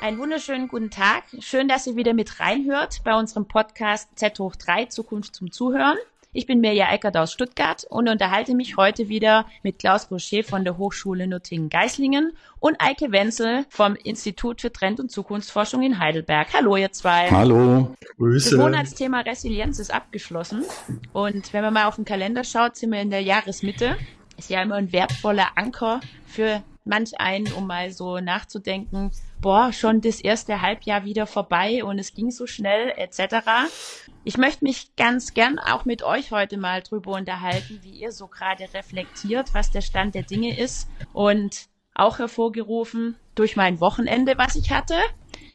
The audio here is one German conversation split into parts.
Einen wunderschönen guten Tag. Schön, dass ihr wieder mit reinhört bei unserem Podcast Z hoch 3 Zukunft zum Zuhören. Ich bin Mirja Eckert aus Stuttgart und unterhalte mich heute wieder mit Klaus Boucher von der Hochschule Nuttingen-Geislingen und Eike Wenzel vom Institut für Trend- und Zukunftsforschung in Heidelberg. Hallo, ihr zwei. Hallo. Grüße. Das Monatsthema Resilienz ist abgeschlossen. Und wenn man mal auf den Kalender schaut, sind wir in der Jahresmitte. Ist ja immer ein wertvoller Anker für manch einen, um mal so nachzudenken, boah, schon das erste Halbjahr wieder vorbei und es ging so schnell etc. Ich möchte mich ganz gern auch mit euch heute mal drüber unterhalten, wie ihr so gerade reflektiert, was der Stand der Dinge ist und auch hervorgerufen durch mein Wochenende, was ich hatte.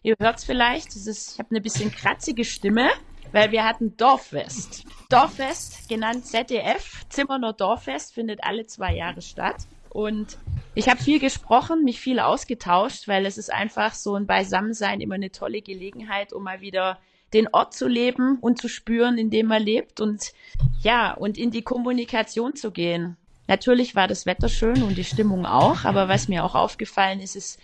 Ihr hört es vielleicht, ist, ich habe eine bisschen kratzige Stimme, weil wir hatten Dorffest. Dorffest, genannt ZDF, Zimmerner Dorffest, findet alle zwei Jahre statt. Und ich habe viel gesprochen, mich viel ausgetauscht, weil es ist einfach so ein Beisammensein immer eine tolle Gelegenheit, um mal wieder den Ort zu leben und zu spüren, in dem man lebt und ja, und in die Kommunikation zu gehen. Natürlich war das Wetter schön und die Stimmung auch, aber was mir auch aufgefallen ist, ist,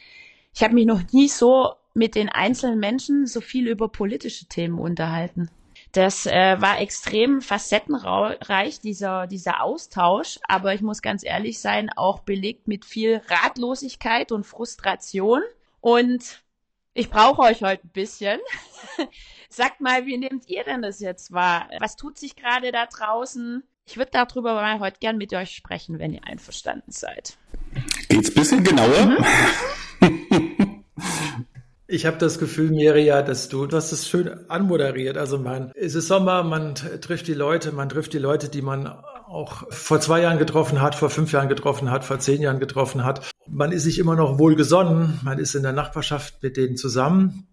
ich habe mich noch nie so mit den einzelnen Menschen so viel über politische Themen unterhalten. Das äh, war extrem facettenreich, dieser, dieser Austausch, aber ich muss ganz ehrlich sein, auch belegt mit viel Ratlosigkeit und Frustration. Und ich brauche euch heute ein bisschen. Sagt mal, wie nehmt ihr denn das jetzt wahr? Was tut sich gerade da draußen? Ich würde darüber mal heute gern mit euch sprechen, wenn ihr einverstanden seid. Geht's ein bisschen genauer? Mhm. Ich habe das Gefühl, Miria, dass du, du hast es schön anmoderiert. Also man, es ist Sommer, man trifft die Leute, man trifft die Leute, die man auch vor zwei Jahren getroffen hat, vor fünf Jahren getroffen hat, vor zehn Jahren getroffen hat. Man ist sich immer noch wohlgesonnen, man ist in der Nachbarschaft mit denen zusammen.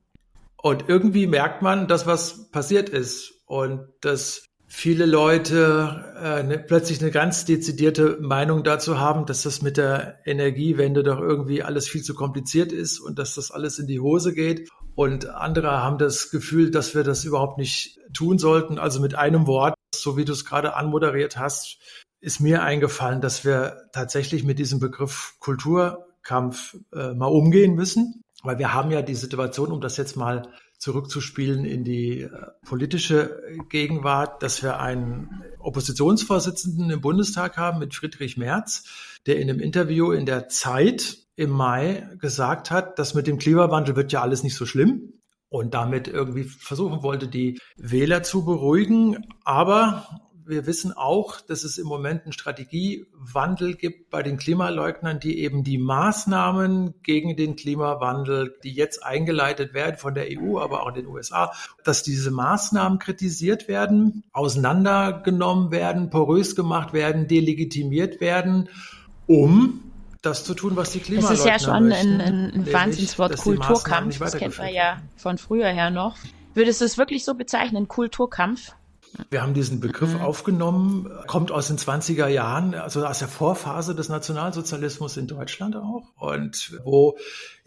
Und irgendwie merkt man, dass was passiert ist und dass viele Leute äh, ne, plötzlich eine ganz dezidierte Meinung dazu haben, dass das mit der Energiewende doch irgendwie alles viel zu kompliziert ist und dass das alles in die Hose geht. Und andere haben das Gefühl, dass wir das überhaupt nicht tun sollten. Also mit einem Wort, so wie du es gerade anmoderiert hast, ist mir eingefallen, dass wir tatsächlich mit diesem Begriff Kulturkampf äh, mal umgehen müssen. Weil wir haben ja die Situation, um das jetzt mal zurückzuspielen in die äh, politische Gegenwart, dass wir einen Oppositionsvorsitzenden im Bundestag haben mit Friedrich Merz, der in einem Interview in der Zeit im Mai gesagt hat, dass mit dem Klimawandel wird ja alles nicht so schlimm und damit irgendwie versuchen wollte, die Wähler zu beruhigen. Aber wir wissen auch, dass es im Moment einen Strategiewandel gibt bei den Klimaleugnern, die eben die Maßnahmen gegen den Klimawandel, die jetzt eingeleitet werden von der EU, aber auch in den USA, dass diese Maßnahmen kritisiert werden, auseinandergenommen werden, porös gemacht werden, delegitimiert werden, um das zu tun, was die Klimaleugner Das ist ja schon ein, ein, ein Wahnsinnswort Kulturkampf. Das kennt man ja von früher her noch. Würdest du es wirklich so bezeichnen, Kulturkampf? Wir haben diesen Begriff mhm. aufgenommen, kommt aus den 20er Jahren, also aus der Vorphase des Nationalsozialismus in Deutschland auch und wo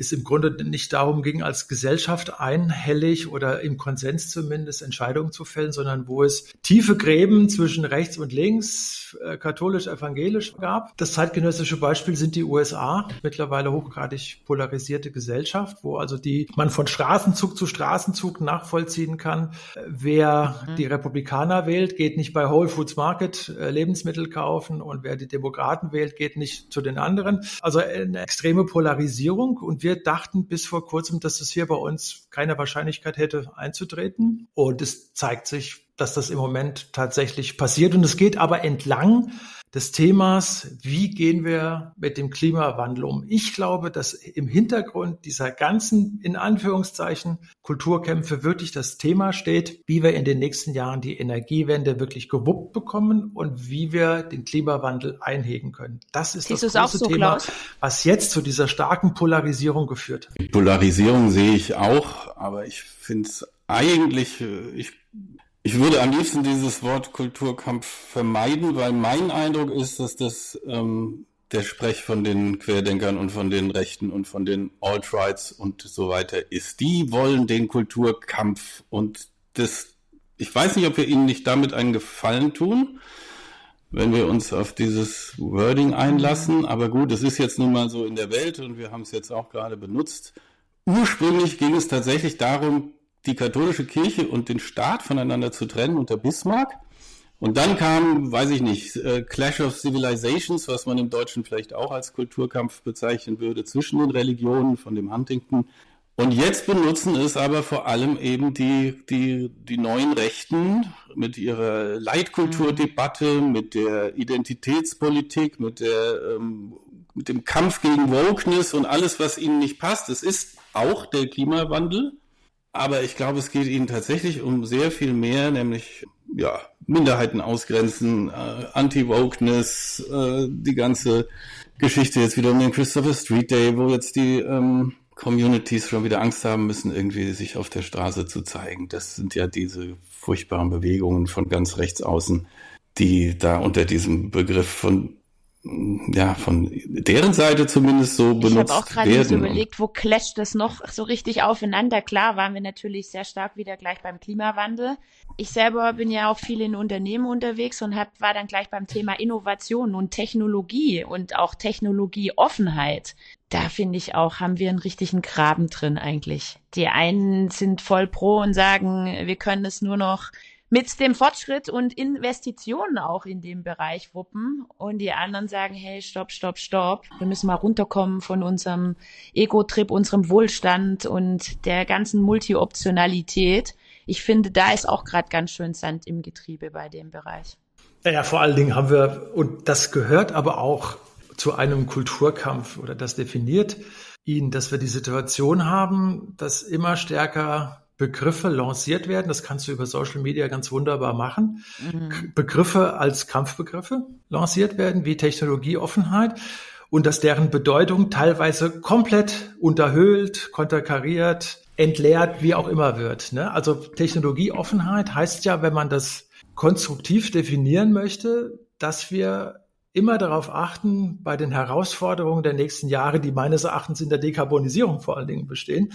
es im Grunde nicht darum ging, als Gesellschaft einhellig oder im Konsens zumindest Entscheidungen zu fällen, sondern wo es tiefe Gräben zwischen rechts und links, äh, katholisch, evangelisch gab. Das zeitgenössische Beispiel sind die USA, mittlerweile hochgradig polarisierte Gesellschaft, wo also die man von Straßenzug zu Straßenzug nachvollziehen kann, wer mhm. die Republikaner wählt, geht nicht bei Whole Foods Market äh, Lebensmittel kaufen und wer die Demokraten wählt, geht nicht zu den anderen. Also eine extreme Polarisierung und wir wir dachten bis vor kurzem, dass das hier bei uns keine Wahrscheinlichkeit hätte einzutreten. Und es zeigt sich, dass das im Moment tatsächlich passiert. Und es geht aber entlang des Themas, wie gehen wir mit dem Klimawandel um. Ich glaube, dass im Hintergrund dieser ganzen, in Anführungszeichen, Kulturkämpfe wirklich das Thema steht, wie wir in den nächsten Jahren die Energiewende wirklich gewuppt bekommen und wie wir den Klimawandel einhegen können. Das ist Siehst das große so, Thema, Klaus? was jetzt zu dieser starken Polarisierung geführt hat. Die Polarisierung sehe ich auch, aber ich finde es eigentlich, ich ich würde am liebsten dieses Wort Kulturkampf vermeiden, weil mein Eindruck ist, dass das ähm, der Sprech von den Querdenkern und von den Rechten und von den Alt-Rights und so weiter ist. Die wollen den Kulturkampf und das, ich weiß nicht, ob wir ihnen nicht damit einen Gefallen tun, wenn wir uns auf dieses Wording einlassen. Aber gut, es ist jetzt nun mal so in der Welt und wir haben es jetzt auch gerade benutzt. Ursprünglich ging es tatsächlich darum, die katholische Kirche und den Staat voneinander zu trennen unter Bismarck. Und dann kam, weiß ich nicht, äh, Clash of Civilizations, was man im Deutschen vielleicht auch als Kulturkampf bezeichnen würde, zwischen den Religionen von dem Huntington. Und jetzt benutzen es aber vor allem eben die, die, die neuen Rechten mit ihrer Leitkulturdebatte, mit der Identitätspolitik, mit, der, ähm, mit dem Kampf gegen Wokeness und alles, was ihnen nicht passt. Es ist auch der Klimawandel, aber ich glaube, es geht ihnen tatsächlich um sehr viel mehr, nämlich ja, Minderheiten ausgrenzen, äh, Anti-Wokeness, äh, die ganze Geschichte jetzt wieder um den Christopher Street Day, wo jetzt die ähm, Communities schon wieder Angst haben müssen, irgendwie sich auf der Straße zu zeigen. Das sind ja diese furchtbaren Bewegungen von ganz rechts außen, die da unter diesem Begriff von ja, von deren Seite zumindest so benutzt werden. Ich habe auch gerade so überlegt, wo clasht das noch so richtig aufeinander? Klar waren wir natürlich sehr stark wieder gleich beim Klimawandel. Ich selber bin ja auch viel in Unternehmen unterwegs und hab, war dann gleich beim Thema Innovation und Technologie und auch Technologieoffenheit. Da finde ich auch, haben wir einen richtigen Graben drin eigentlich. Die einen sind voll pro und sagen, wir können es nur noch mit dem Fortschritt und Investitionen auch in dem Bereich wuppen. Und die anderen sagen, hey, stopp, stopp, stopp. Wir müssen mal runterkommen von unserem Ego-Trip, unserem Wohlstand und der ganzen Multi-Optionalität. Ich finde, da ist auch gerade ganz schön Sand im Getriebe bei dem Bereich. Naja, vor allen Dingen haben wir, und das gehört aber auch zu einem Kulturkampf oder das definiert ihn, dass wir die Situation haben, dass immer stärker Begriffe lanciert werden. Das kannst du über Social Media ganz wunderbar machen. Mhm. Begriffe als Kampfbegriffe lanciert werden, wie Technologieoffenheit und dass deren Bedeutung teilweise komplett unterhöhlt, konterkariert, entleert, wie auch immer wird. Ne? Also Technologieoffenheit heißt ja, wenn man das konstruktiv definieren möchte, dass wir immer darauf achten, bei den Herausforderungen der nächsten Jahre, die meines Erachtens in der Dekarbonisierung vor allen Dingen bestehen,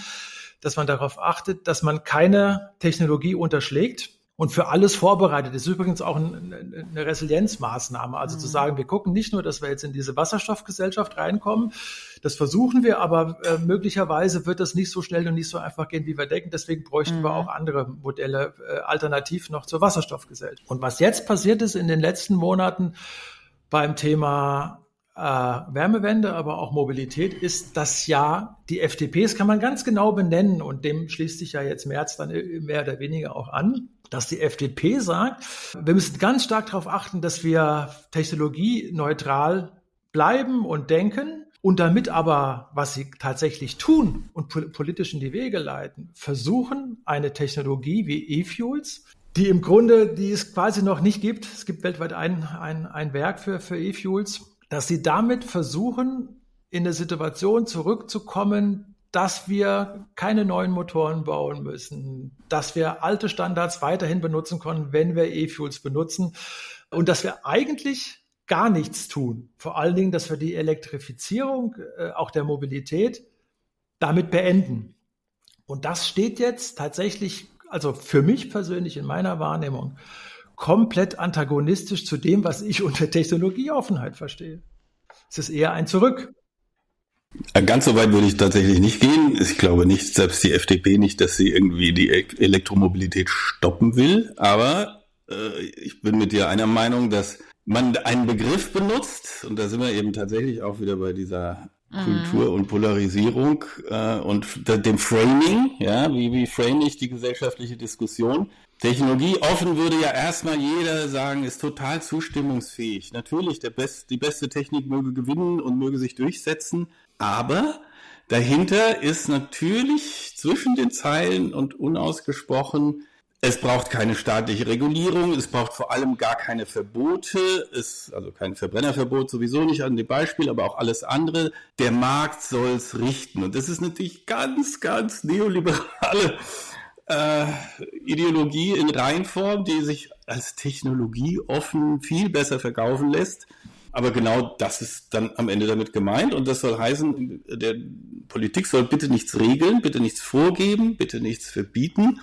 dass man darauf achtet, dass man keine Technologie unterschlägt und für alles vorbereitet ist. Übrigens auch eine Resilienzmaßnahme. Also mhm. zu sagen, wir gucken nicht nur, dass wir jetzt in diese Wasserstoffgesellschaft reinkommen. Das versuchen wir, aber äh, möglicherweise wird das nicht so schnell und nicht so einfach gehen, wie wir denken. Deswegen bräuchten mhm. wir auch andere Modelle äh, alternativ noch zur Wasserstoffgesellschaft. Und was jetzt passiert ist in den letzten Monaten beim Thema äh, Wärmewende, aber auch Mobilität ist das ja, die FDPs kann man ganz genau benennen und dem schließt sich ja jetzt März dann mehr oder weniger auch an, dass die FDP sagt, wir müssen ganz stark darauf achten, dass wir technologieneutral bleiben und denken und damit aber, was sie tatsächlich tun und politisch in die Wege leiten, versuchen, eine Technologie wie E-Fuels die im Grunde, die es quasi noch nicht gibt. Es gibt weltweit ein, ein, ein Werk für, für E-Fuels, dass sie damit versuchen, in eine Situation zurückzukommen, dass wir keine neuen Motoren bauen müssen, dass wir alte Standards weiterhin benutzen können, wenn wir E-Fuels benutzen und dass wir eigentlich gar nichts tun. Vor allen Dingen, dass wir die Elektrifizierung äh, auch der Mobilität damit beenden. Und das steht jetzt tatsächlich, also für mich persönlich in meiner Wahrnehmung, komplett antagonistisch zu dem, was ich unter Technologieoffenheit verstehe. Es ist eher ein Zurück. Äh, ganz so weit würde ich tatsächlich nicht gehen. Ich glaube nicht, selbst die FDP nicht, dass sie irgendwie die Elektromobilität stoppen will. Aber äh, ich bin mit dir einer Meinung, dass man einen Begriff benutzt, und da sind wir eben tatsächlich auch wieder bei dieser Kultur und Polarisierung äh, und dem Framing, ja, wie, wie frame ich die gesellschaftliche Diskussion? Technologie offen würde ja erstmal jeder sagen, ist total zustimmungsfähig. Natürlich, der Best, die beste Technik möge gewinnen und möge sich durchsetzen, aber dahinter ist natürlich zwischen den Zeilen und unausgesprochen es braucht keine staatliche Regulierung, es braucht vor allem gar keine Verbote, es, also kein Verbrennerverbot sowieso nicht an dem Beispiel, aber auch alles andere. Der Markt soll es richten. Und das ist natürlich ganz, ganz neoliberale äh, Ideologie in Reinform, die sich als Technologie offen viel besser verkaufen lässt. Aber genau das ist dann am Ende damit gemeint. Und das soll heißen, der Politik soll bitte nichts regeln, bitte nichts vorgeben, bitte nichts verbieten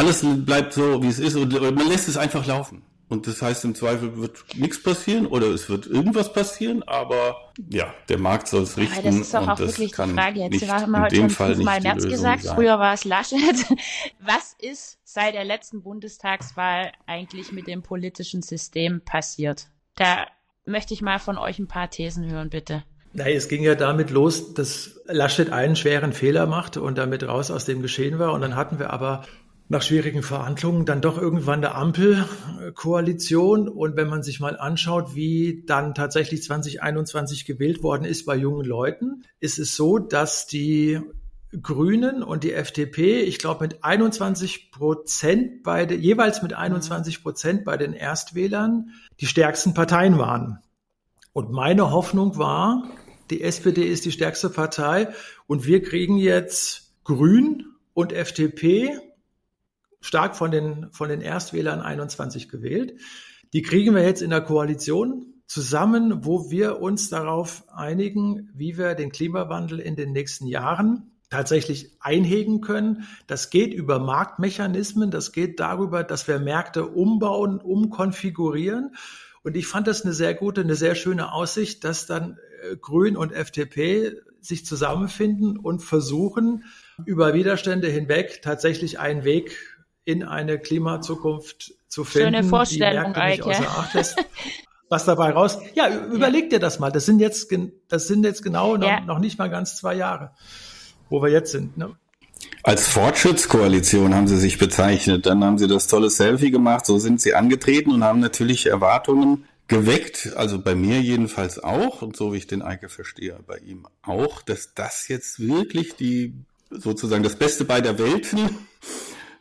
alles bleibt so, wie es ist und man lässt es einfach laufen. Und das heißt, im Zweifel wird nichts passieren oder es wird irgendwas passieren, aber ja, der Markt soll es richten. Aber das ist doch auch wirklich die Frage. Jetzt haben wir heute schon fünfmal März gesagt, sein. früher war es Laschet. Was ist seit der letzten Bundestagswahl eigentlich mit dem politischen System passiert? Da möchte ich mal von euch ein paar Thesen hören, bitte. Nein, es ging ja damit los, dass Laschet einen schweren Fehler machte und damit raus aus dem Geschehen war. Und dann hatten wir aber nach schwierigen Verhandlungen dann doch irgendwann eine Ampelkoalition. Und wenn man sich mal anschaut, wie dann tatsächlich 2021 gewählt worden ist bei jungen Leuten, ist es so, dass die Grünen und die FDP, ich glaube, mit 21 Prozent beide, jeweils mit 21 Prozent bei den Erstwählern die stärksten Parteien waren. Und meine Hoffnung war, die SPD ist die stärkste Partei und wir kriegen jetzt Grün und FDP stark von den, von den Erstwählern 21 gewählt. Die kriegen wir jetzt in der Koalition zusammen, wo wir uns darauf einigen, wie wir den Klimawandel in den nächsten Jahren tatsächlich einhegen können. Das geht über Marktmechanismen, das geht darüber, dass wir Märkte umbauen, umkonfigurieren. Und ich fand das eine sehr gute, eine sehr schöne Aussicht, dass dann äh, Grün und FDP sich zusammenfinden und versuchen, über Widerstände hinweg tatsächlich einen Weg in eine Klimazukunft zu finden, Schöne Vorstellung, die Märkte nicht außer Acht lässt. Was dabei raus? Ja, überleg ja. dir das mal. Das sind jetzt, das sind jetzt genau noch, ja. noch nicht mal ganz zwei Jahre, wo wir jetzt sind. Ne? Als Fortschrittskoalition haben sie sich bezeichnet. Dann haben sie das tolle Selfie gemacht. So sind sie angetreten und haben natürlich Erwartungen geweckt. Also bei mir jedenfalls auch. Und so wie ich den Eike verstehe, bei ihm auch, dass das jetzt wirklich die, sozusagen das Beste beider Welten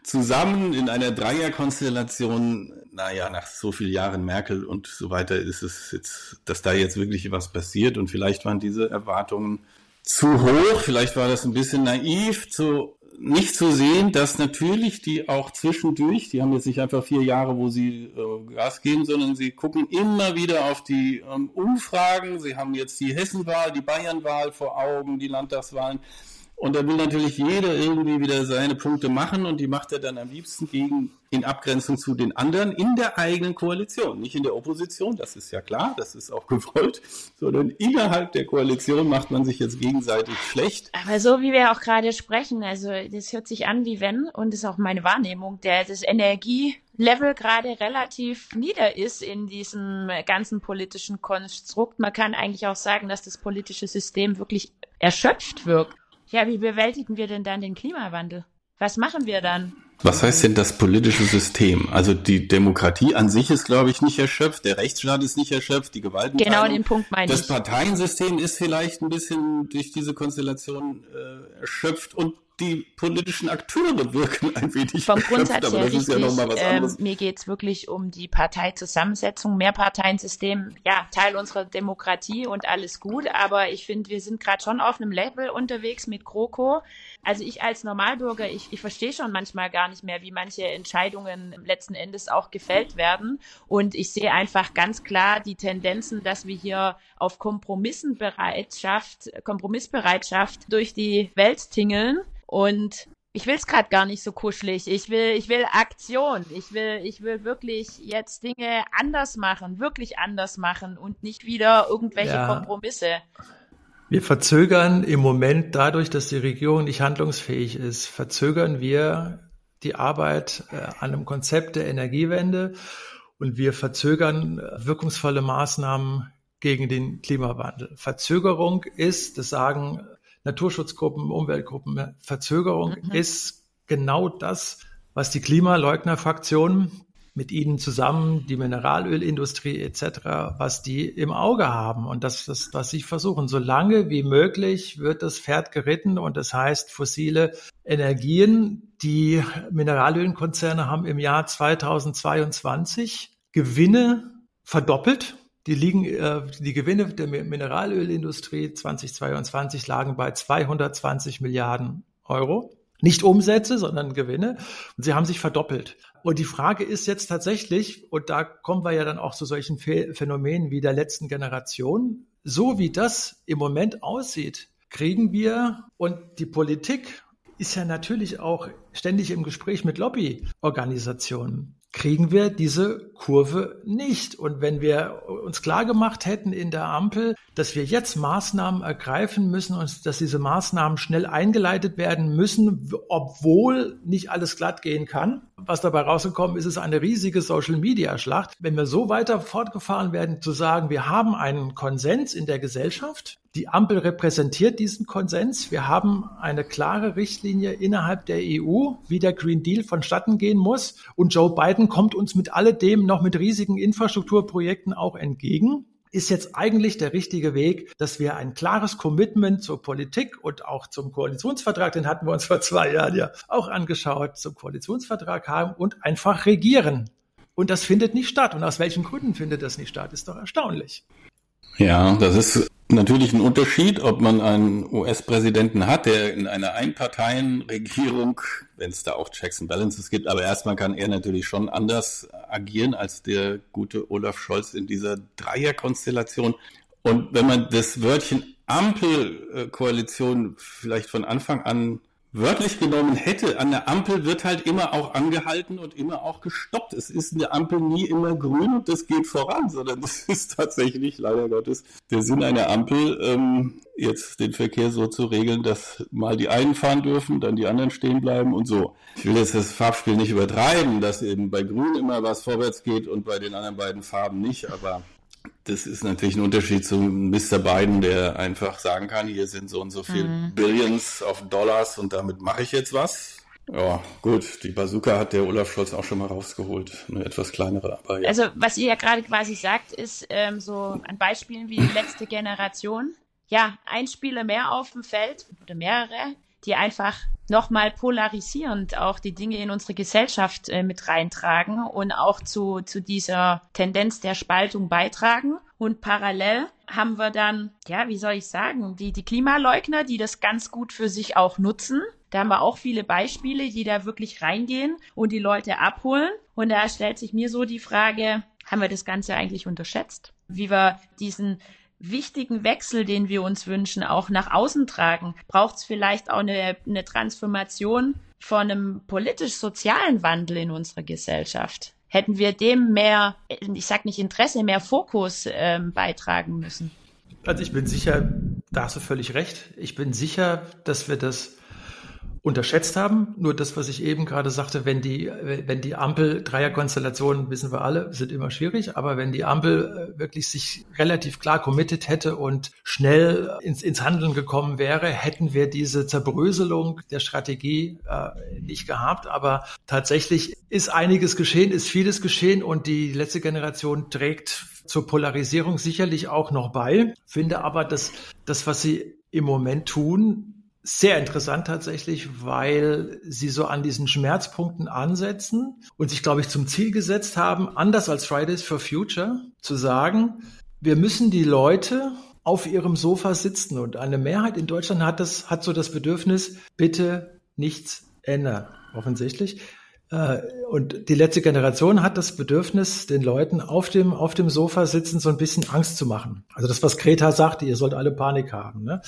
zusammen in einer Dreierkonstellation, naja, nach so vielen Jahren Merkel und so weiter ist es jetzt, dass da jetzt wirklich was passiert und vielleicht waren diese Erwartungen zu hoch, vielleicht war das ein bisschen naiv, zu nicht zu sehen, dass natürlich die auch zwischendurch, die haben jetzt nicht einfach vier Jahre, wo sie äh, Gas geben, sondern sie gucken immer wieder auf die ähm, Umfragen. Sie haben jetzt die Hessenwahl, die Bayernwahl vor Augen, die Landtagswahlen. Und da will natürlich jeder irgendwie wieder seine Punkte machen und die macht er dann am liebsten gegen, in Abgrenzung zu den anderen in der eigenen Koalition. Nicht in der Opposition, das ist ja klar, das ist auch gewollt, sondern innerhalb der Koalition macht man sich jetzt gegenseitig schlecht. Aber so wie wir auch gerade sprechen, also das hört sich an wie wenn, und ist auch meine Wahrnehmung, der, das Energielevel gerade relativ nieder ist in diesem ganzen politischen Konstrukt. Man kann eigentlich auch sagen, dass das politische System wirklich erschöpft wirkt. Ja, wie bewältigen wir denn dann den Klimawandel? Was machen wir dann? Was heißt denn das politische System? Also die Demokratie an sich ist, glaube ich, nicht erschöpft, der Rechtsstaat ist nicht erschöpft, die Gewaltenteilung. Genau den Punkt meine ich. Das Parteiensystem ist vielleicht ein bisschen durch diese Konstellation äh, erschöpft und die politischen Akteure wirken ein wenig Vom Grundsatz her richtig. Ja ähm, mir geht's wirklich um die Parteizusammensetzung. Mehrparteiensystem, ja, Teil unserer Demokratie und alles gut. Aber ich finde, wir sind gerade schon auf einem Level unterwegs mit GroKo. Also ich als Normalbürger, ich, ich verstehe schon manchmal gar nicht mehr, wie manche Entscheidungen letzten Endes auch gefällt werden. Und ich sehe einfach ganz klar die Tendenzen, dass wir hier auf Kompromissenbereitschaft, Kompromissbereitschaft durch die Welt tingeln und ich will es gerade gar nicht so kuschelig. Ich will, ich will Aktion. Ich will, ich will wirklich jetzt Dinge anders machen, wirklich anders machen und nicht wieder irgendwelche ja. Kompromisse. Wir verzögern im Moment dadurch, dass die Regierung nicht handlungsfähig ist, verzögern wir die Arbeit äh, an einem Konzept der Energiewende und wir verzögern wirkungsvolle Maßnahmen gegen den Klimawandel. Verzögerung ist, das sagen Naturschutzgruppen, Umweltgruppen. Verzögerung mhm. ist genau das, was die Klimaleugnerfraktion mit ihnen zusammen, die Mineralölindustrie etc., was die im Auge haben und das, das, was sie versuchen. So lange wie möglich wird das Pferd geritten und das heißt fossile Energien. Die Mineralölkonzerne haben im Jahr 2022 Gewinne verdoppelt die liegen, äh, die Gewinne der Mineralölindustrie 2022 lagen bei 220 Milliarden Euro. Nicht Umsätze, sondern Gewinne. Und sie haben sich verdoppelt. Und die Frage ist jetzt tatsächlich, und da kommen wir ja dann auch zu solchen Phänomenen wie der letzten Generation, so wie das im Moment aussieht, kriegen wir und die Politik ist ja natürlich auch ständig im Gespräch mit Lobbyorganisationen. Kriegen wir diese Kurve nicht. Und wenn wir uns klar gemacht hätten in der Ampel, dass wir jetzt Maßnahmen ergreifen müssen und dass diese Maßnahmen schnell eingeleitet werden müssen, obwohl nicht alles glatt gehen kann, was dabei rausgekommen ist, ist eine riesige Social-Media-Schlacht. Wenn wir so weiter fortgefahren werden, zu sagen, wir haben einen Konsens in der Gesellschaft, die Ampel repräsentiert diesen Konsens. Wir haben eine klare Richtlinie innerhalb der EU, wie der Green Deal vonstatten gehen muss. Und Joe Biden kommt uns mit alledem noch mit riesigen Infrastrukturprojekten auch entgegen ist jetzt eigentlich der richtige Weg, dass wir ein klares Commitment zur Politik und auch zum Koalitionsvertrag, den hatten wir uns vor zwei Jahren ja auch angeschaut, zum Koalitionsvertrag haben und einfach regieren. Und das findet nicht statt. Und aus welchen Gründen findet das nicht statt, ist doch erstaunlich. Ja, das ist natürlich ein Unterschied, ob man einen US-Präsidenten hat, der in einer Einparteienregierung, wenn es da auch Checks and Balances gibt, aber erstmal kann er natürlich schon anders agieren als der gute Olaf Scholz in dieser Dreierkonstellation. Und wenn man das Wörtchen Ampelkoalition vielleicht von Anfang an wörtlich genommen hätte, an der Ampel wird halt immer auch angehalten und immer auch gestoppt. Es ist eine Ampel nie immer grün und das geht voran, sondern das ist tatsächlich, leider Gottes, der Sinn einer Ampel, ähm, jetzt den Verkehr so zu regeln, dass mal die einen fahren dürfen, dann die anderen stehen bleiben und so. Ich will jetzt das Farbspiel nicht übertreiben, dass eben bei Grün immer was vorwärts geht und bei den anderen beiden Farben nicht, aber das ist natürlich ein Unterschied zu Mr. Biden, der einfach sagen kann, hier sind so und so viel mhm. Billions of Dollars und damit mache ich jetzt was. Ja, gut, die Bazooka hat der Olaf Scholz auch schon mal rausgeholt. Eine etwas kleinere, aber ja. Also, was ihr ja gerade quasi sagt, ist ähm, so an Beispielen wie die letzte Generation. Ja, ein Spieler mehr auf dem Feld oder mehrere, die einfach nochmal polarisierend auch die Dinge in unsere Gesellschaft äh, mit reintragen und auch zu, zu dieser Tendenz der Spaltung beitragen. Und parallel haben wir dann, ja, wie soll ich sagen, die, die Klimaleugner, die das ganz gut für sich auch nutzen. Da haben wir auch viele Beispiele, die da wirklich reingehen und die Leute abholen. Und da stellt sich mir so die Frage, haben wir das Ganze eigentlich unterschätzt? Wie wir diesen wichtigen Wechsel, den wir uns wünschen, auch nach außen tragen? Braucht es vielleicht auch eine, eine Transformation von einem politisch-sozialen Wandel in unserer Gesellschaft? Hätten wir dem mehr, ich sag nicht Interesse, mehr Fokus ähm, beitragen müssen? Also ich bin sicher, da hast du völlig recht. Ich bin sicher, dass wir das unterschätzt haben. Nur das, was ich eben gerade sagte, wenn die, wenn die Ampel, Dreierkonstellationen, wissen wir alle, sind immer schwierig, aber wenn die Ampel äh, wirklich sich relativ klar committed hätte und schnell ins, ins Handeln gekommen wäre, hätten wir diese Zerbröselung der Strategie äh, nicht gehabt. Aber tatsächlich ist einiges geschehen, ist vieles geschehen und die letzte Generation trägt zur Polarisierung sicherlich auch noch bei. Finde aber, dass das, was sie im Moment tun, sehr interessant tatsächlich, weil sie so an diesen Schmerzpunkten ansetzen und sich, glaube ich, zum Ziel gesetzt haben, anders als Fridays for Future, zu sagen, wir müssen die Leute auf ihrem Sofa sitzen und eine Mehrheit in Deutschland hat das, hat so das Bedürfnis, bitte nichts ändern, offensichtlich. Äh, und die letzte Generation hat das Bedürfnis, den Leuten auf dem, auf dem Sofa sitzen, so ein bisschen Angst zu machen. Also das, was Greta sagte, ihr sollt alle Panik haben. Ne?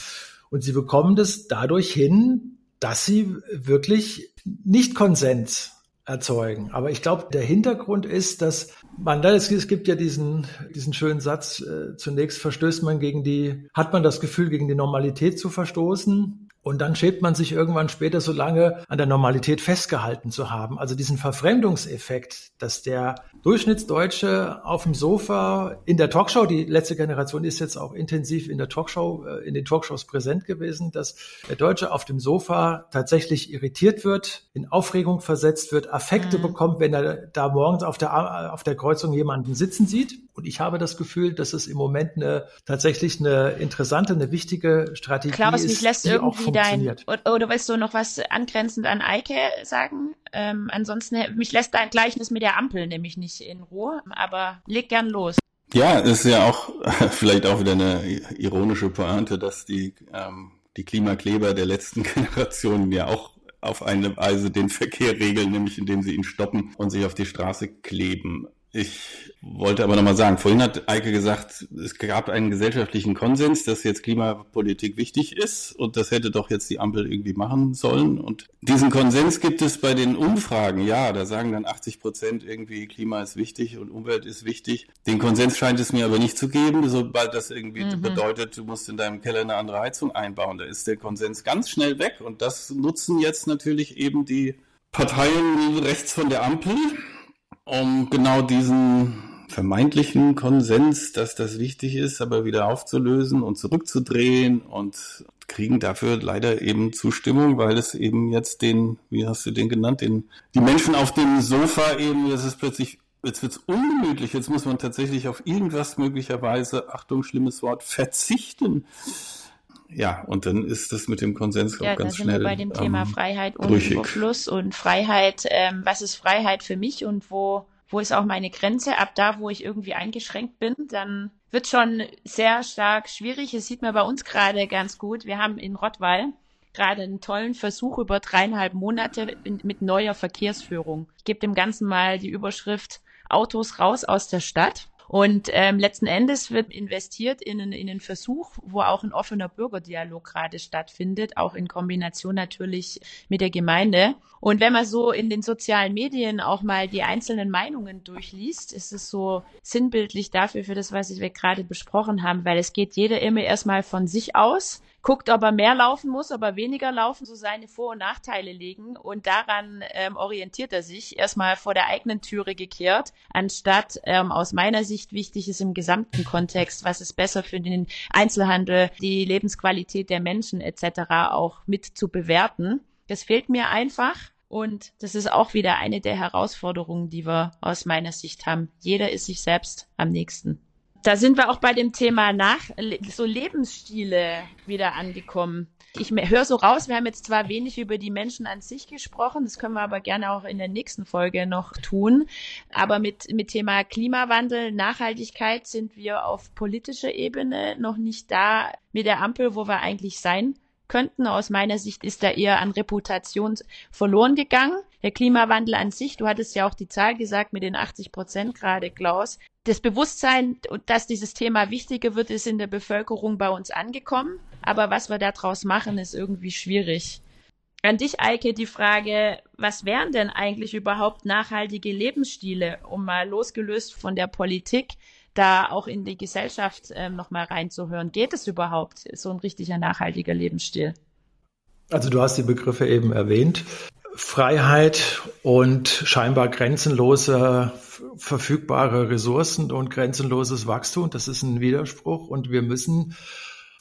Und sie bekommen das dadurch hin, dass sie wirklich nicht Konsens erzeugen. Aber ich glaube, der Hintergrund ist, dass man, es gibt ja diesen, diesen schönen Satz, äh, zunächst verstößt man gegen die, hat man das Gefühl, gegen die Normalität zu verstoßen. Und dann schäbt man sich irgendwann später so lange an der Normalität festgehalten zu haben. Also diesen Verfremdungseffekt, dass der Durchschnittsdeutsche auf dem Sofa in der Talkshow, die letzte Generation ist jetzt auch intensiv in der Talkshow, äh, in den Talkshows präsent gewesen, dass der Deutsche auf dem Sofa tatsächlich irritiert wird, in Aufregung versetzt wird, Affekte mhm. bekommt, wenn er da morgens auf der, auf der Kreuzung jemanden sitzen sieht. Und ich habe das Gefühl, dass es im Moment eine, tatsächlich eine interessante, eine wichtige Strategie Klaus, ist, mich lässt die irgendwie auch funktioniert. Dein, oder, oder willst du noch was angrenzend an Eike sagen? Ähm, ansonsten, mich lässt dein Gleichnis mit der Ampel nämlich nicht in Ruhe, aber leg gern los. Ja, ist ja auch vielleicht auch wieder eine ironische Pointe, dass die, ähm, die Klimakleber der letzten Generationen ja auch auf eine Weise den Verkehr regeln, nämlich indem sie ihn stoppen und sich auf die Straße kleben. Ich wollte aber nochmal sagen, vorhin hat Eike gesagt, es gab einen gesellschaftlichen Konsens, dass jetzt Klimapolitik wichtig ist und das hätte doch jetzt die Ampel irgendwie machen sollen. Und diesen Konsens gibt es bei den Umfragen. Ja, da sagen dann 80 Prozent irgendwie Klima ist wichtig und Umwelt ist wichtig. Den Konsens scheint es mir aber nicht zu geben, sobald das irgendwie mhm. bedeutet, du musst in deinem Keller eine andere Heizung einbauen. Da ist der Konsens ganz schnell weg und das nutzen jetzt natürlich eben die Parteien rechts von der Ampel um genau diesen vermeintlichen Konsens, dass das wichtig ist, aber wieder aufzulösen und zurückzudrehen und kriegen dafür leider eben Zustimmung, weil es eben jetzt den, wie hast du den genannt, den, die Menschen auf dem Sofa eben, das ist plötzlich, jetzt wird's ungemütlich, jetzt muss man tatsächlich auf irgendwas möglicherweise, Achtung, schlimmes Wort, verzichten. Ja, und dann ist das mit dem Konsens ja, auch ganz schnell. Ja, sind wir bei dem Thema ähm, Freiheit und Überfluss und Freiheit, ähm, was ist Freiheit für mich und wo wo ist auch meine Grenze? Ab da, wo ich irgendwie eingeschränkt bin, dann wird schon sehr stark schwierig. Es sieht man bei uns gerade ganz gut. Wir haben in Rottweil gerade einen tollen Versuch über dreieinhalb Monate mit neuer Verkehrsführung. Ich gebe dem Ganzen mal die Überschrift Autos raus aus der Stadt. Und ähm, letzten Endes wird investiert in in einen Versuch, wo auch ein offener Bürgerdialog gerade stattfindet, auch in Kombination natürlich mit der Gemeinde. Und wenn man so in den sozialen Medien auch mal die einzelnen Meinungen durchliest, ist es so sinnbildlich dafür, für das, was wir gerade besprochen haben, weil es geht jeder immer erstmal von sich aus guckt, ob er mehr laufen muss, ob er weniger laufen, so seine Vor- und Nachteile legen und daran ähm, orientiert er sich erstmal vor der eigenen Türe gekehrt, anstatt ähm, aus meiner Sicht wichtig ist im gesamten Kontext, was ist besser für den Einzelhandel, die Lebensqualität der Menschen etc. auch mit zu bewerten. Das fehlt mir einfach. Und das ist auch wieder eine der Herausforderungen, die wir aus meiner Sicht haben. Jeder ist sich selbst am nächsten da sind wir auch bei dem Thema nach so Lebensstile wieder angekommen. Ich höre so raus, wir haben jetzt zwar wenig über die Menschen an sich gesprochen, das können wir aber gerne auch in der nächsten Folge noch tun. Aber mit, mit Thema Klimawandel, Nachhaltigkeit sind wir auf politischer Ebene noch nicht da mit der Ampel, wo wir eigentlich sein könnten. Aus meiner Sicht ist da eher an Reputation verloren gegangen. Der Klimawandel an sich, du hattest ja auch die Zahl gesagt mit den 80 Prozent gerade, Klaus. Das Bewusstsein, dass dieses Thema wichtiger wird, ist in der Bevölkerung bei uns angekommen. Aber was wir daraus machen, ist irgendwie schwierig. An dich, Eike, die Frage, was wären denn eigentlich überhaupt nachhaltige Lebensstile, um mal losgelöst von der Politik da auch in die Gesellschaft ähm, nochmal reinzuhören. Geht es überhaupt, so ein richtiger nachhaltiger Lebensstil? Also du hast die Begriffe eben erwähnt. Freiheit und scheinbar grenzenlose verfügbare Ressourcen und grenzenloses Wachstum, das ist ein Widerspruch und wir müssen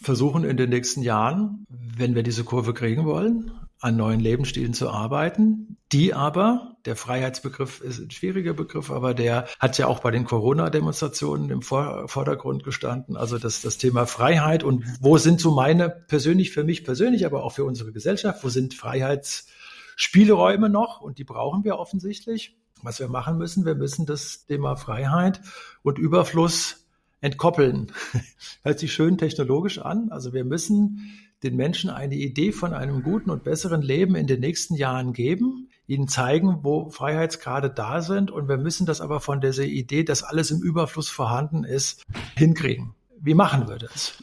versuchen in den nächsten Jahren, wenn wir diese Kurve kriegen wollen, an neuen Lebensstilen zu arbeiten, die aber, der Freiheitsbegriff ist ein schwieriger Begriff, aber der hat ja auch bei den Corona-Demonstrationen im Vordergrund gestanden. Also das, das Thema Freiheit und wo sind so meine persönlich, für mich persönlich, aber auch für unsere Gesellschaft, wo sind Freiheitsspielräume noch? Und die brauchen wir offensichtlich. Was wir machen müssen, wir müssen das Thema Freiheit und Überfluss entkoppeln. Hört sich schön technologisch an. Also wir müssen den Menschen eine Idee von einem guten und besseren Leben in den nächsten Jahren geben, ihnen zeigen, wo Freiheitsgrade da sind. Und wir müssen das aber von dieser Idee, dass alles im Überfluss vorhanden ist, hinkriegen. Wie machen wir das?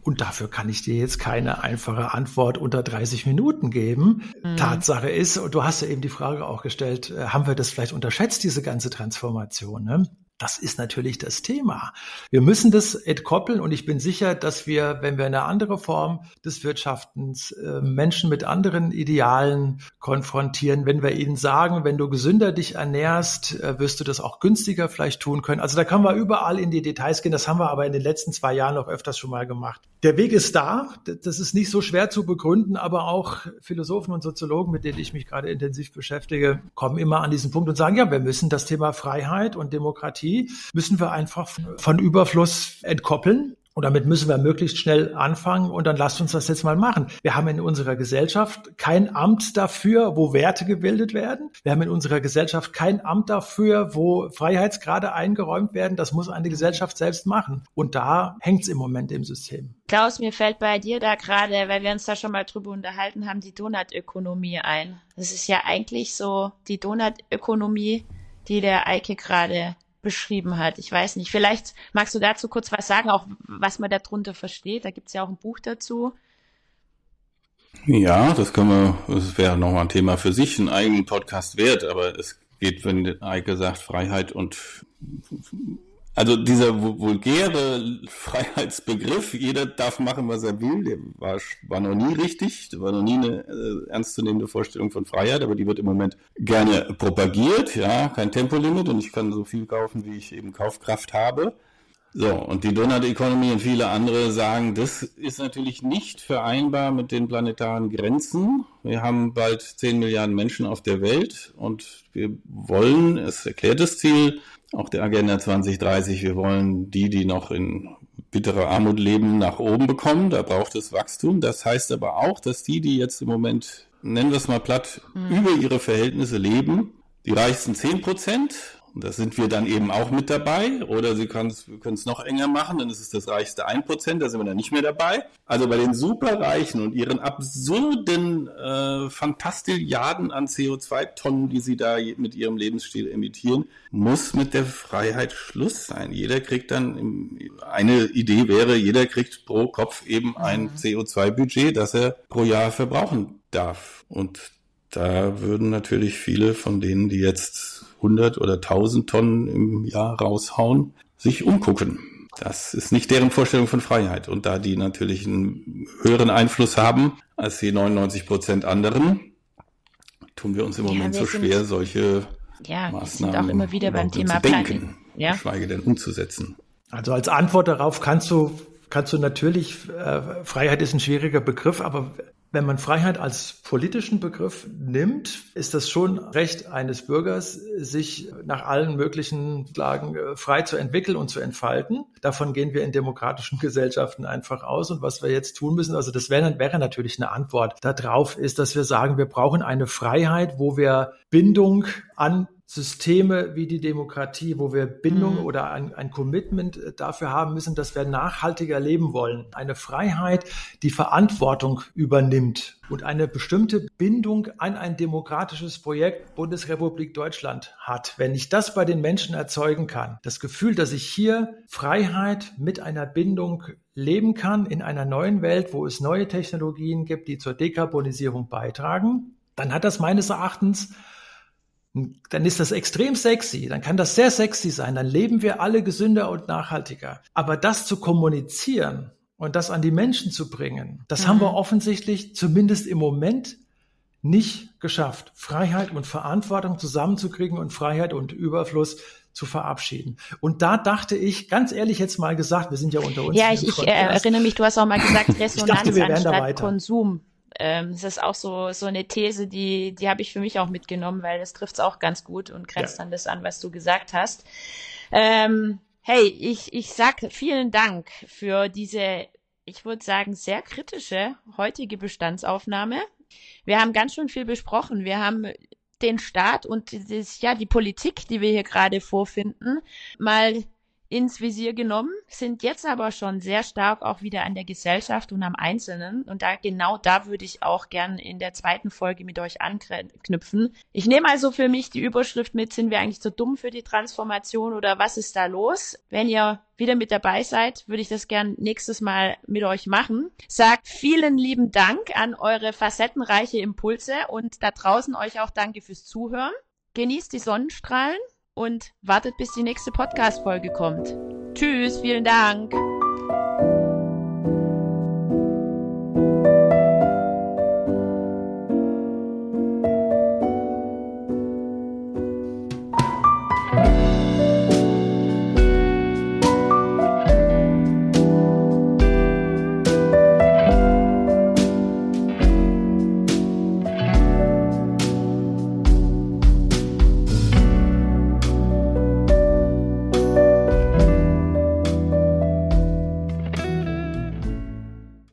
Und dafür kann ich dir jetzt keine einfache Antwort unter 30 Minuten geben. Mhm. Tatsache ist, und du hast ja eben die Frage auch gestellt, äh, haben wir das vielleicht unterschätzt, diese ganze Transformation? Ne? Das ist natürlich das Thema. Wir müssen das entkoppeln und ich bin sicher, dass wir, wenn wir eine andere Form des Wirtschaftens äh, Menschen mit anderen Idealen konfrontieren, wenn wir ihnen sagen, wenn du gesünder dich ernährst, äh, wirst du das auch günstiger vielleicht tun können. Also da kann man überall in die Details gehen. Das haben wir aber in den letzten zwei Jahren noch öfters schon mal gemacht. Der Weg ist da. Das ist nicht so schwer zu begründen, aber auch Philosophen und Soziologen, mit denen ich mich gerade intensiv beschäftige, kommen immer an diesen Punkt und sagen, ja, wir müssen das Thema Freiheit und Demokratie müssen wir einfach von Überfluss entkoppeln. Und damit müssen wir möglichst schnell anfangen und dann lasst uns das jetzt mal machen. Wir haben in unserer Gesellschaft kein Amt dafür, wo Werte gebildet werden. Wir haben in unserer Gesellschaft kein Amt dafür, wo Freiheitsgrade eingeräumt werden. Das muss eine Gesellschaft selbst machen. Und da hängt es im Moment im System. Klaus, mir fällt bei dir da gerade, weil wir uns da schon mal drüber unterhalten haben, die Donutökonomie ein. Das ist ja eigentlich so die Donutökonomie, die der Eike gerade beschrieben hat. Ich weiß nicht. Vielleicht magst du dazu kurz was sagen, auch was man darunter versteht. Da gibt's ja auch ein Buch dazu. Ja, das können wir, das wäre nochmal ein Thema für sich, einen eigenen Podcast wert, aber es geht, wenn Eike sagt, Freiheit und also dieser vulgäre Freiheitsbegriff, jeder darf machen, was er will, der war, war noch nie richtig, der war noch nie eine äh, ernstzunehmende Vorstellung von Freiheit, aber die wird im Moment gerne propagiert, ja, kein Tempolimit und ich kann so viel kaufen, wie ich eben Kaufkraft habe. So, und die Donut Economy und viele andere sagen, das ist natürlich nicht vereinbar mit den planetaren Grenzen. Wir haben bald 10 Milliarden Menschen auf der Welt und wir wollen, es erklärt das Ziel, auch der Agenda 2030, wir wollen die, die noch in bitterer Armut leben, nach oben bekommen. Da braucht es Wachstum. Das heißt aber auch, dass die, die jetzt im Moment, nennen wir es mal platt, mhm. über ihre Verhältnisse leben, die reichsten 10 Prozent und da sind wir dann eben auch mit dabei. Oder Sie können es noch enger machen, dann ist es das reichste 1%, da sind wir dann nicht mehr dabei. Also bei den Superreichen und ihren absurden äh, Fantastilliarden an CO2-Tonnen, die sie da mit ihrem Lebensstil emittieren, muss mit der Freiheit Schluss sein. Jeder kriegt dann, eine Idee wäre, jeder kriegt pro Kopf eben ein mhm. CO2-Budget, das er pro Jahr verbrauchen darf. Und da würden natürlich viele von denen, die jetzt 100 oder 1000 Tonnen im Jahr raushauen, sich umgucken. Das ist nicht deren Vorstellung von Freiheit. Und da die natürlich einen höheren Einfluss haben als die 99 Prozent anderen, tun wir uns im ja, Moment so schwer, solche ja, Maßnahmen sind auch immer wieder beim Thema zu denken, ja. geschweige denn umzusetzen. Also als Antwort darauf kannst du kannst du natürlich, äh, Freiheit ist ein schwieriger Begriff, aber wenn man Freiheit als politischen Begriff nimmt, ist das schon Recht eines Bürgers, sich nach allen möglichen Lagen äh, frei zu entwickeln und zu entfalten. Davon gehen wir in demokratischen Gesellschaften einfach aus. Und was wir jetzt tun müssen, also das wäre, wäre natürlich eine Antwort darauf, ist, dass wir sagen, wir brauchen eine Freiheit, wo wir Bindung an Systeme wie die Demokratie, wo wir Bindung mhm. oder ein, ein, Commitment äh, dafür haben müssen, dass wir nachhaltiger leben wollen. Eine Freiheit, die Verantwortung übernimmt und eine bestimmte Bindung an ein demokratisches Projekt Bundesrepublik Deutschland hat. Wenn ich das bei den Menschen erzeugen kann, das Gefühl, dass ich hier Freiheit mit einer Bindung leben kann in einer neuen Welt, wo es neue Technologien gibt, die zur Dekarbonisierung beitragen, dann hat das meines Erachtens dann ist das extrem sexy, dann kann das sehr sexy sein, dann leben wir alle gesünder und nachhaltiger. Aber das zu kommunizieren und das an die Menschen zu bringen, das mhm. haben wir mhm. offensichtlich zumindest im Moment nicht geschafft, Freiheit und Verantwortung zusammenzukriegen und Freiheit und Überfluss zu verabschieden. Und da dachte ich, ganz ehrlich jetzt mal gesagt, wir sind ja unter uns. Ja, ich, ich äh, erinnere mich, du hast auch mal gesagt, Resonanz dachte, anstatt Konsum ähm, das ist auch so, so eine These, die, die habe ich für mich auch mitgenommen, weil das trifft es auch ganz gut und grenzt ja. dann das an, was du gesagt hast. Ähm, hey, ich, ich sag vielen Dank für diese, ich würde sagen, sehr kritische heutige Bestandsaufnahme. Wir haben ganz schön viel besprochen. Wir haben den Staat und das, ja, die Politik, die wir hier gerade vorfinden, mal ins Visier genommen, sind jetzt aber schon sehr stark auch wieder an der Gesellschaft und am Einzelnen. Und da genau da würde ich auch gern in der zweiten Folge mit euch anknüpfen. Ich nehme also für mich die Überschrift mit, sind wir eigentlich zu dumm für die Transformation oder was ist da los? Wenn ihr wieder mit dabei seid, würde ich das gern nächstes Mal mit euch machen. Sagt vielen lieben Dank an eure facettenreiche Impulse und da draußen euch auch danke fürs Zuhören. Genießt die Sonnenstrahlen und wartet, bis die nächste Podcast-Folge kommt. Tschüss, vielen Dank.